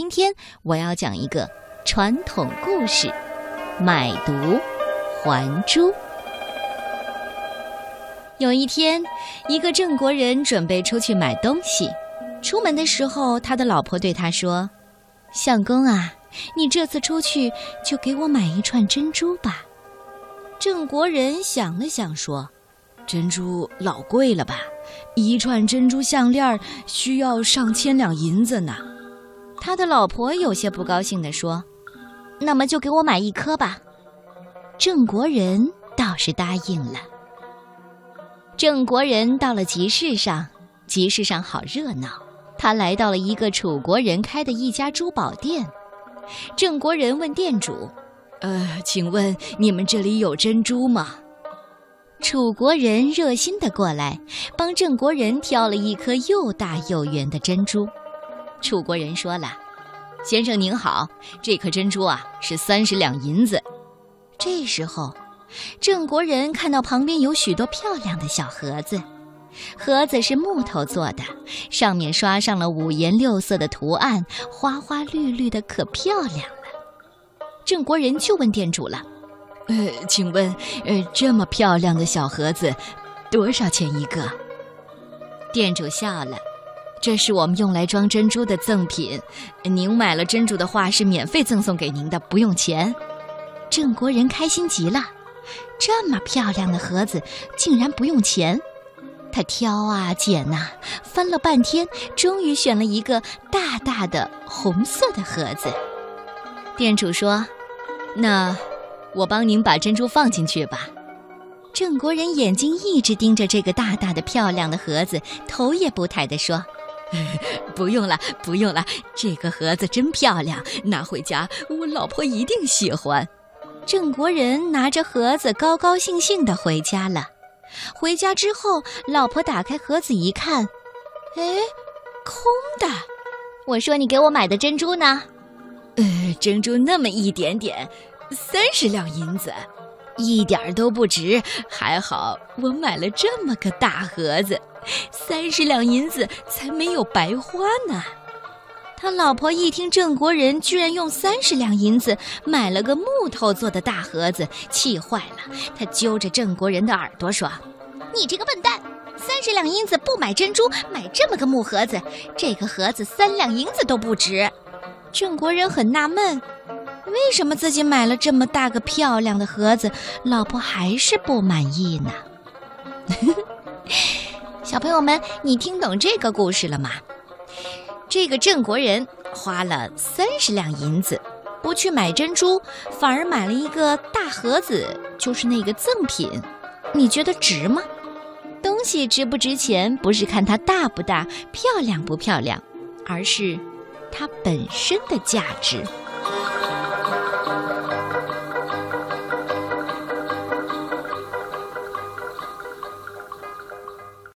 今天我要讲一个传统故事——买椟还珠。有一天，一个郑国人准备出去买东西，出门的时候，他的老婆对他说：“相公啊，你这次出去就给我买一串珍珠吧。”郑国人想了想说：“珍珠老贵了吧？一串珍珠项链需要上千两银子呢。”他的老婆有些不高兴地说：“那么就给我买一颗吧。”郑国人倒是答应了。郑国人到了集市上，集市上好热闹。他来到了一个楚国人开的一家珠宝店。郑国人问店主：“呃，请问你们这里有珍珠吗？”楚国人热心的过来，帮郑国人挑了一颗又大又圆的珍珠。楚国人说了：“先生您好，这颗珍珠啊是三十两银子。”这时候，郑国人看到旁边有许多漂亮的小盒子，盒子是木头做的，上面刷上了五颜六色的图案，花花绿绿的，可漂亮了。郑国人就问店主了：“呃，请问，呃，这么漂亮的小盒子，多少钱一个？”店主笑了。这是我们用来装珍珠的赠品，您买了珍珠的话是免费赠送给您的，不用钱。郑国人开心极了，这么漂亮的盒子竟然不用钱。他挑啊拣呐，翻了半天，终于选了一个大大的红色的盒子。店主说：“那我帮您把珍珠放进去吧。”郑国人眼睛一直盯着这个大大的漂亮的盒子，头也不抬地说。不用了，不用了，这个盒子真漂亮，拿回家我老婆一定喜欢。郑国人拿着盒子高高兴兴地回家了。回家之后，老婆打开盒子一看，哎，空的。我说你给我买的珍珠呢？呃，珍珠那么一点点，三十两银子，一点都不值。还好我买了这么个大盒子。三十两银子才没有白花呢。他老婆一听郑国人居然用三十两银子买了个木头做的大盒子，气坏了。他揪着郑国人的耳朵说：“你这个笨蛋，三十两银子不买珍珠，买这么个木盒子，这个盒子三两银子都不值。”郑国人很纳闷，为什么自己买了这么大个漂亮的盒子，老婆还是不满意呢？小朋友们，你听懂这个故事了吗？这个郑国人花了三十两银子，不去买珍珠，反而买了一个大盒子，就是那个赠品。你觉得值吗？东西值不值钱，不是看它大不大、漂亮不漂亮，而是它本身的价值。